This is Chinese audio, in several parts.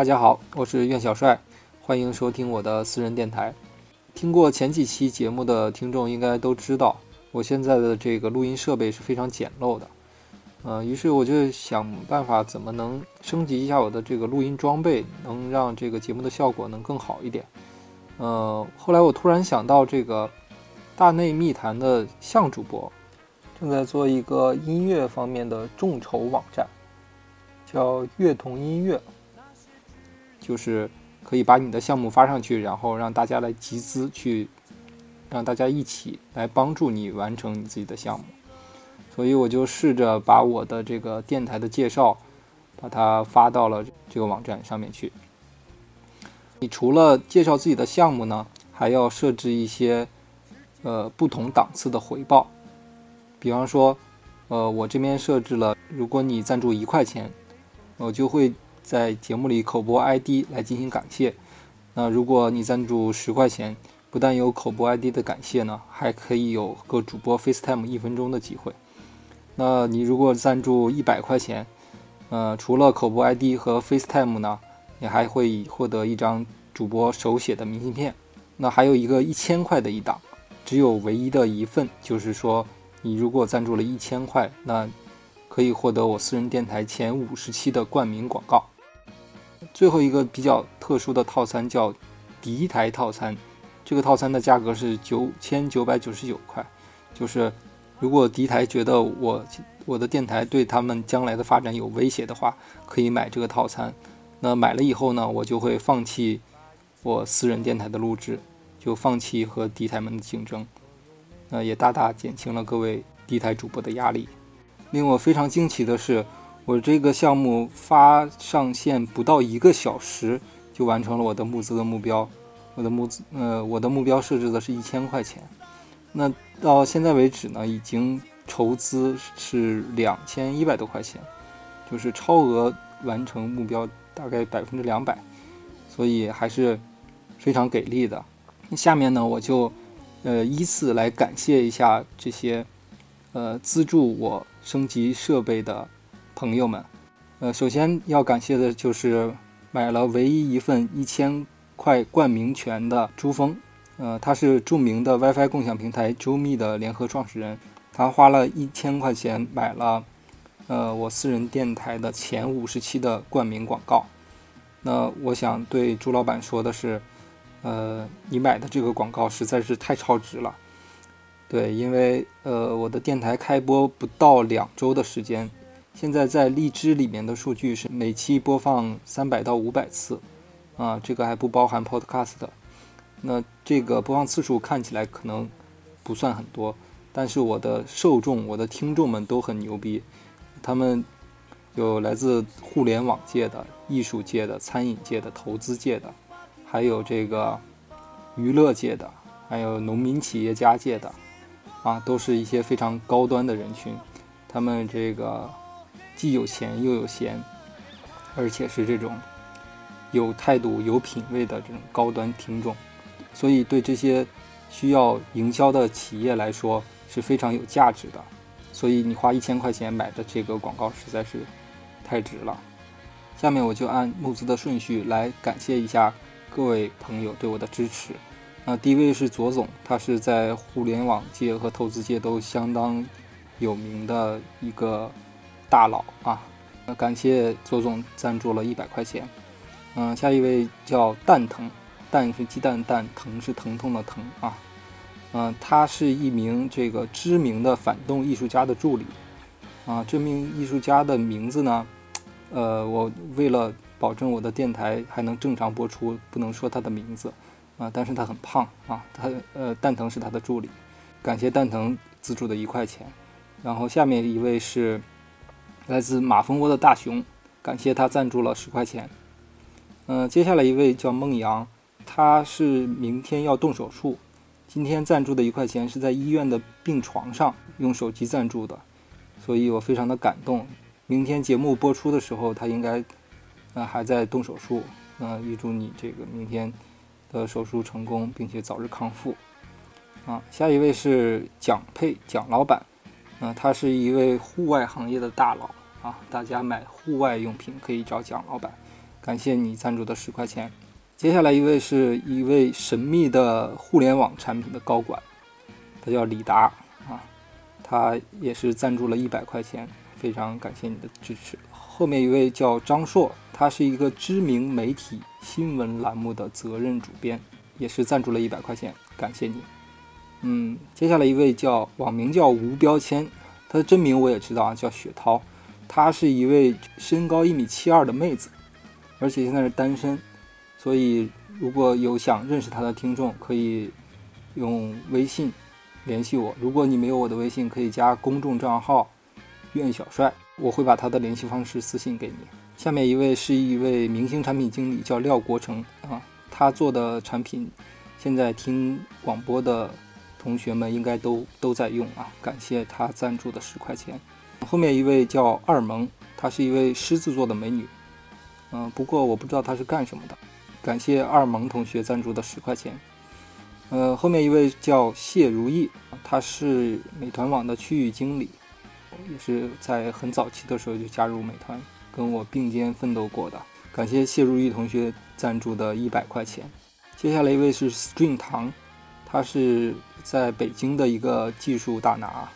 大家好，我是苑小帅，欢迎收听我的私人电台。听过前几期节目的听众应该都知道，我现在的这个录音设备是非常简陋的。呃，于是我就想办法怎么能升级一下我的这个录音装备，能让这个节目的效果能更好一点。呃，后来我突然想到，这个大内密谈的向主播正在做一个音乐方面的众筹网站，叫乐童音乐，就是可以把你的项目发上去，然后让大家来集资，去让大家一起来帮助你完成你自己的项目。所以我就试着把我的这个电台的介绍，把它发到了这个网站上面去。你除了介绍自己的项目呢，还要设置一些呃不同档次的回报。比方说，呃，我这边设置了，如果你赞助一块钱，我就会在节目里口播 ID 来进行感谢。那如果你赞助十块钱，不但有口播 ID 的感谢呢，还可以有个主播 FaceTime 一分钟的机会。那你如果赞助一百块钱，呃，除了口播 ID 和 FaceTime 呢？你还会获得一张主播手写的明信片，那还有一个一千块的一档，只有唯一的一份，就是说你如果赞助了一千块，那可以获得我私人电台前五十期的冠名广告。最后一个比较特殊的套餐叫敌台套餐，这个套餐的价格是九千九百九十九块，就是如果敌台觉得我我的电台对他们将来的发展有威胁的话，可以买这个套餐。那买了以后呢，我就会放弃我私人电台的录制，就放弃和敌台们的竞争，那也大大减轻了各位敌台主播的压力。令我非常惊奇的是，我这个项目发上线不到一个小时，就完成了我的募资的目标。我的募资，呃，我的目标设置的是一千块钱。那到现在为止呢，已经筹资是两千一百多块钱，就是超额完成目标。大概百分之两百，所以还是非常给力的。下面呢，我就呃依次来感谢一下这些呃资助我升级设备的朋友们。呃，首先要感谢的就是买了唯一一份一千块冠名权的朱峰，呃，他是著名的 WiFi 共享平台周密的联合创始人，他花了一千块钱买了。呃，我私人电台的前五十期的冠名广告，那我想对朱老板说的是，呃，你买的这个广告实在是太超值了。对，因为呃，我的电台开播不到两周的时间，现在在荔枝里面的数据是每期播放三百到五百次，啊，这个还不包含 Podcast。那这个播放次数看起来可能不算很多，但是我的受众、我的听众们都很牛逼。他们有来自互联网界的、艺术界的、餐饮界的、投资界的，还有这个娱乐界的，还有农民企业家界的，啊，都是一些非常高端的人群。他们这个既有钱又有闲，而且是这种有态度、有品位的这种高端听众，所以对这些需要营销的企业来说是非常有价值的。所以你花一千块钱买的这个广告实在是太值了。下面我就按募资的顺序来感谢一下各位朋友对我的支持。那第一位是左总，他是在互联网界和投资界都相当有名的一个大佬啊。那感谢左总赞助了一百块钱。嗯，下一位叫蛋疼，蛋是鸡蛋蛋，疼是疼痛的疼啊。嗯，他是一名这个知名的反动艺术家的助理，啊，这名艺术家的名字呢，呃，我为了保证我的电台还能正常播出，不能说他的名字，啊，但是他很胖啊，他呃，蛋疼是他的助理，感谢蛋疼资助的一块钱，然后下面一位是来自马蜂窝的大熊，感谢他赞助了十块钱，嗯，接下来一位叫孟阳，他是明天要动手术。今天赞助的一块钱是在医院的病床上用手机赞助的，所以我非常的感动。明天节目播出的时候，他应该呃还在动手术。呃，预祝你这个明天的手术成功，并且早日康复。啊，下一位是蒋佩蒋老板，啊，他是一位户外行业的大佬啊，大家买户外用品可以找蒋老板。感谢你赞助的十块钱。接下来一位是一位神秘的互联网产品的高管，他叫李达啊，他也是赞助了一百块钱，非常感谢你的支持。后面一位叫张硕，他是一个知名媒体新闻栏目的责任主编，也是赞助了一百块钱，感谢你。嗯，接下来一位叫网名叫无标签，他的真名我也知道啊，叫雪涛，她是一位身高一米七二的妹子，而且现在是单身。所以，如果有想认识他的听众，可以用微信联系我。如果你没有我的微信，可以加公众账号“苑小帅”，我会把他的联系方式私信给你。下面一位是一位明星产品经理，叫廖国成啊，他做的产品，现在听广播的同学们应该都都在用啊。感谢他赞助的十块钱。后面一位叫二萌，她是一位狮子座的美女，嗯，不过我不知道她是干什么的。感谢二萌同学赞助的十块钱。呃，后面一位叫谢如意，他是美团网的区域经理，也是在很早期的时候就加入美团，跟我并肩奋斗过的。感谢谢如意同学赞助的一百块钱。接下来一位是 String 糖，他是在北京的一个技术大拿，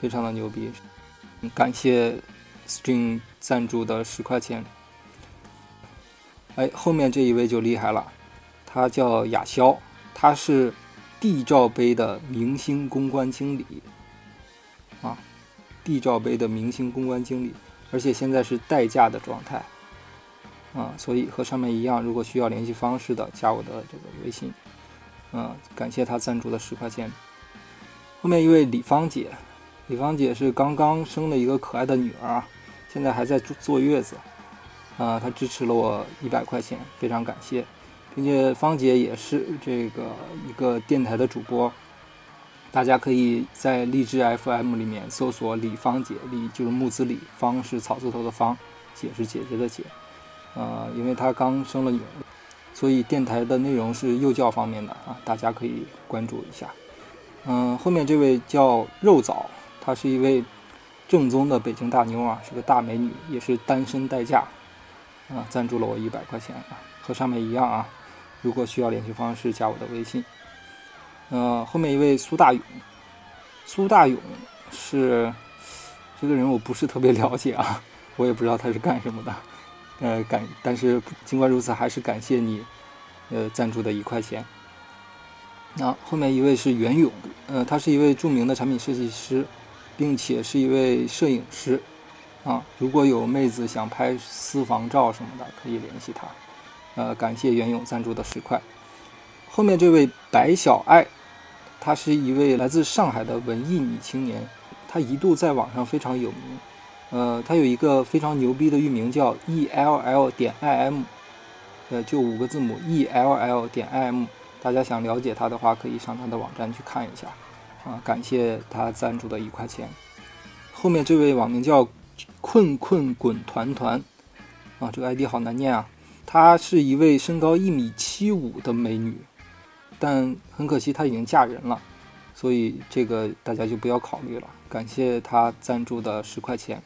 非常的牛逼。感谢 String 赞助的十块钱。哎，后面这一位就厉害了，他叫雅潇，他是 D 罩杯的明星公关经理，D 罩杯的明星公关经理，而且现在是代驾的状态啊，所以和上面一样，如果需要联系方式的，加我的这个微信，嗯，感谢他赞助的十块钱。后面一位李芳姐，李芳姐是刚刚生了一个可爱的女儿啊，现在还在坐坐月子。啊，她支持了我一百块钱，非常感谢，并且芳姐也是这个一个电台的主播，大家可以在荔枝 FM 里面搜索李芳姐，李就是木子李，芳是草字头的芳，姐是姐姐的姐，呃，因为她刚生了女儿，所以电台的内容是幼教方面的啊，大家可以关注一下。嗯，后面这位叫肉枣，她是一位正宗的北京大妞啊，是个大美女，也是单身待嫁。啊，赞助了我一百块钱啊，和上面一样啊。如果需要联系方式，加我的微信。呃，后面一位苏大勇，苏大勇是这个人，我不是特别了解啊，我也不知道他是干什么的。呃，感，但是尽管如此，还是感谢你，呃，赞助的一块钱。那后面一位是袁勇，呃，他是一位著名的产品设计师，并且是一位摄影师。啊，如果有妹子想拍私房照什么的，可以联系他。呃，感谢袁勇赞助的十块。后面这位白小爱，她是一位来自上海的文艺女青年，她一度在网上非常有名。呃，她有一个非常牛逼的域名叫 e l l 点 i m，呃，就五个字母 e l l 点 i m。大家想了解她的话，可以上她的网站去看一下。啊，感谢她赞助的一块钱。后面这位网名叫。困困滚团团，啊，这个 ID 好难念啊！她是一位身高一米七五的美女，但很可惜她已经嫁人了，所以这个大家就不要考虑了。感谢她赞助的十块钱。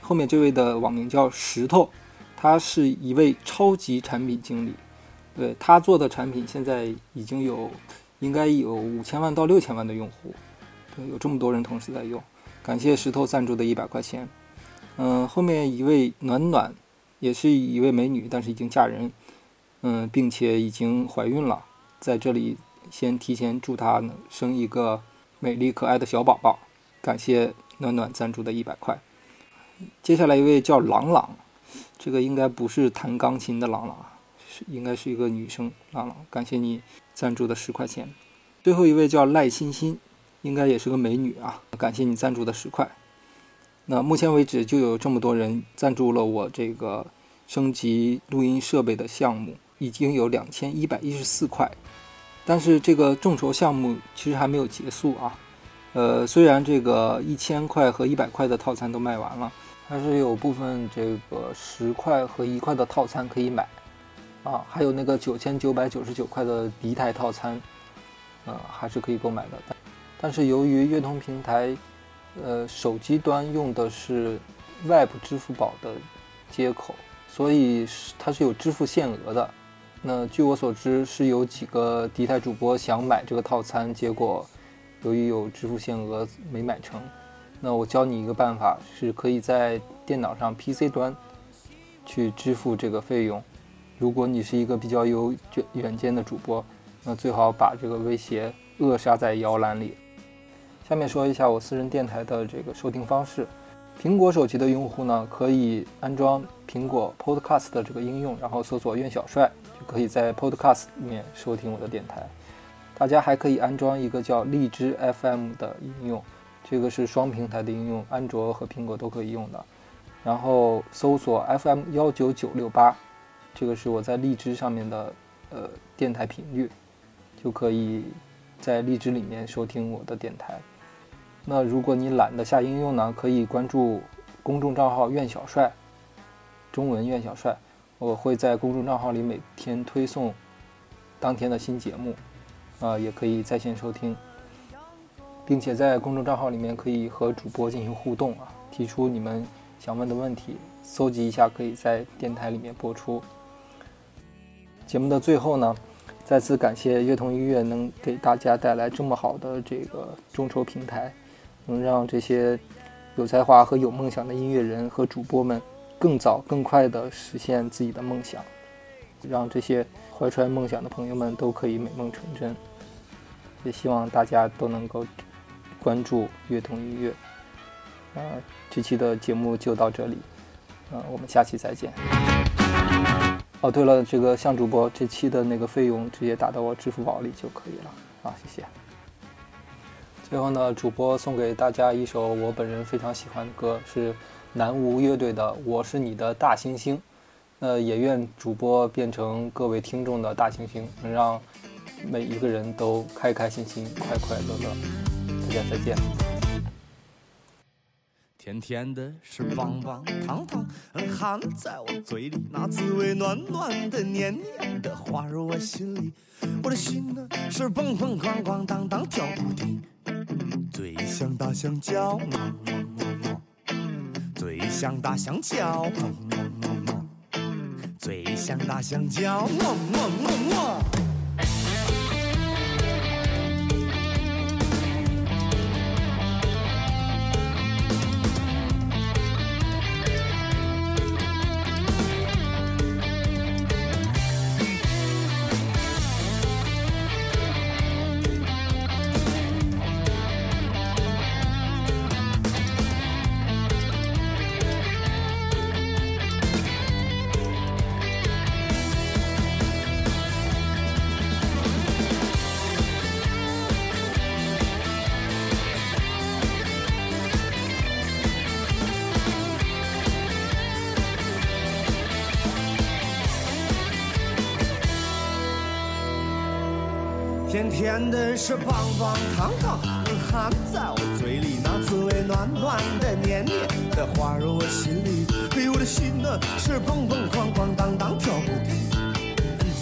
后面这位的网名叫石头，他是一位超级产品经理，对他做的产品现在已经有应该有五千万到六千万的用户，对，有这么多人同时在用。感谢石头赞助的一百块钱。嗯，后面一位暖暖，也是一位美女，但是已经嫁人，嗯，并且已经怀孕了。在这里先提前祝她生一个美丽可爱的小宝宝。感谢暖暖赞助的一百块。接下来一位叫朗朗，这个应该不是弹钢琴的朗朗，是应该是一个女生朗朗。感谢你赞助的十块钱。最后一位叫赖欣欣。应该也是个美女啊！感谢你赞助的十块。那目前为止就有这么多人赞助了我这个升级录音设备的项目，已经有两千一百一十四块。但是这个众筹项目其实还没有结束啊。呃，虽然这个一千块和一百块的套餐都卖完了，但是有部分这个十块和一块的套餐可以买啊，还有那个九千九百九十九块的敌台套餐，呃，还是可以购买的。但是由于悦通平台，呃，手机端用的是 Web 支付宝的接口，所以它是有支付限额的。那据我所知，是有几个敌台主播想买这个套餐，结果由于有支付限额没买成。那我教你一个办法，是可以在电脑上 PC 端去支付这个费用。如果你是一个比较有远远见的主播，那最好把这个威胁扼杀在摇篮里。下面说一下我私人电台的这个收听方式。苹果手机的用户呢，可以安装苹果 Podcast 的这个应用，然后搜索“苑小帅”。就可以在 Podcast 里面收听我的电台，大家还可以安装一个叫荔枝 FM 的应用，这个是双平台的应用，安卓和苹果都可以用的。然后搜索 FM 幺九九六八，这个是我在荔枝上面的呃电台频率，就可以在荔枝里面收听我的电台。那如果你懒得下应用呢，可以关注公众账号“苑小帅”，中文“苑小帅”。我会在公众账号里每天推送当天的新节目，啊，也可以在线收听，并且在公众账号里面可以和主播进行互动啊，提出你们想问的问题，搜集一下可以在电台里面播出。节目的最后呢，再次感谢乐童音乐能给大家带来这么好的这个众筹平台，能让这些有才华和有梦想的音乐人和主播们。更早、更快地实现自己的梦想，让这些怀揣梦想的朋友们都可以美梦成真。也希望大家都能够关注乐童音乐。啊，这期的节目就到这里，啊，我们下期再见。哦，对了，这个向主播这期的那个费用直接打到我支付宝里就可以了。啊，谢谢。最后呢，主播送给大家一首我本人非常喜欢的歌，是。南无乐队的《我是你的大猩猩》，那也愿主播变成各位听众的大猩猩，能让每一个人都开开心心、快快乐乐。大家再见。甜甜的是棒棒糖糖，含在我嘴里，那滋味暖暖的、黏黏的，滑入我心里。我的心呢是蹦蹦咣咣当当跳不停，最像大香蕉。最像大香蕉，最像大香蕉。甜的是棒棒糖糖，含在我嘴里，那滋味暖暖的、黏黏的，滑入我心里。对我的心呢是蹦蹦哐哐当当跳不停。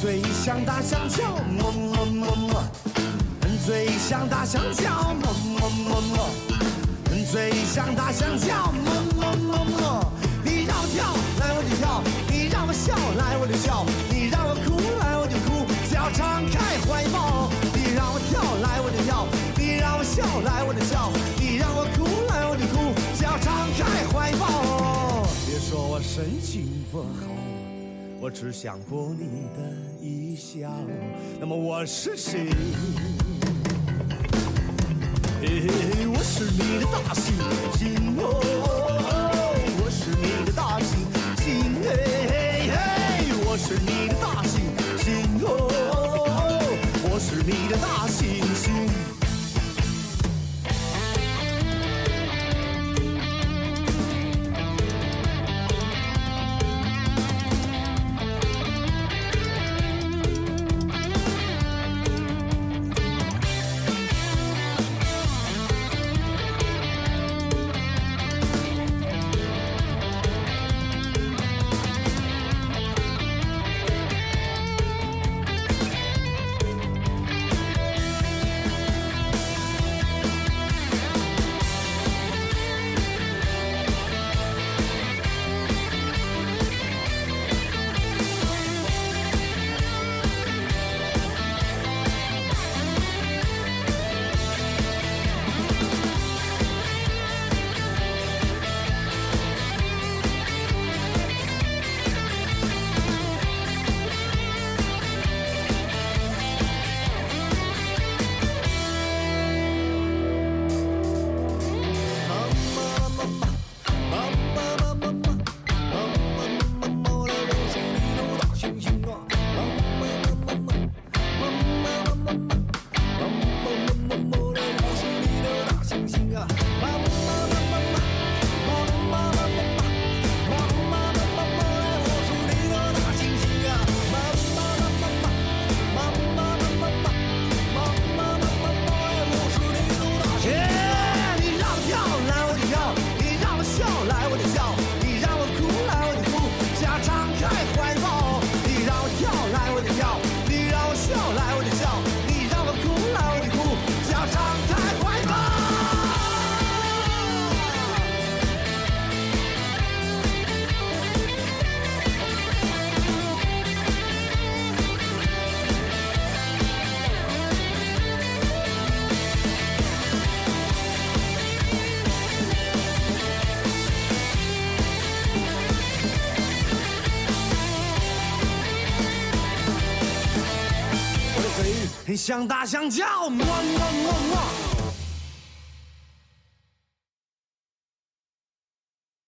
最像大香蕉，么么么么，嘴像大香蕉，么么么么，嘴像大香蕉，么么么么。你让我跳，来我就跳；你让我笑，来我就笑；你让我哭，来我就哭。只要敞开怀抱。笑来我就笑，你让我哭来我就哭，只要敞开怀抱。别说我身体不好，我只想博你的一笑。那么我是谁？我是你的大猩猩哦，我是你的大猩猩嘿，我是你想大香蕉，么么么么。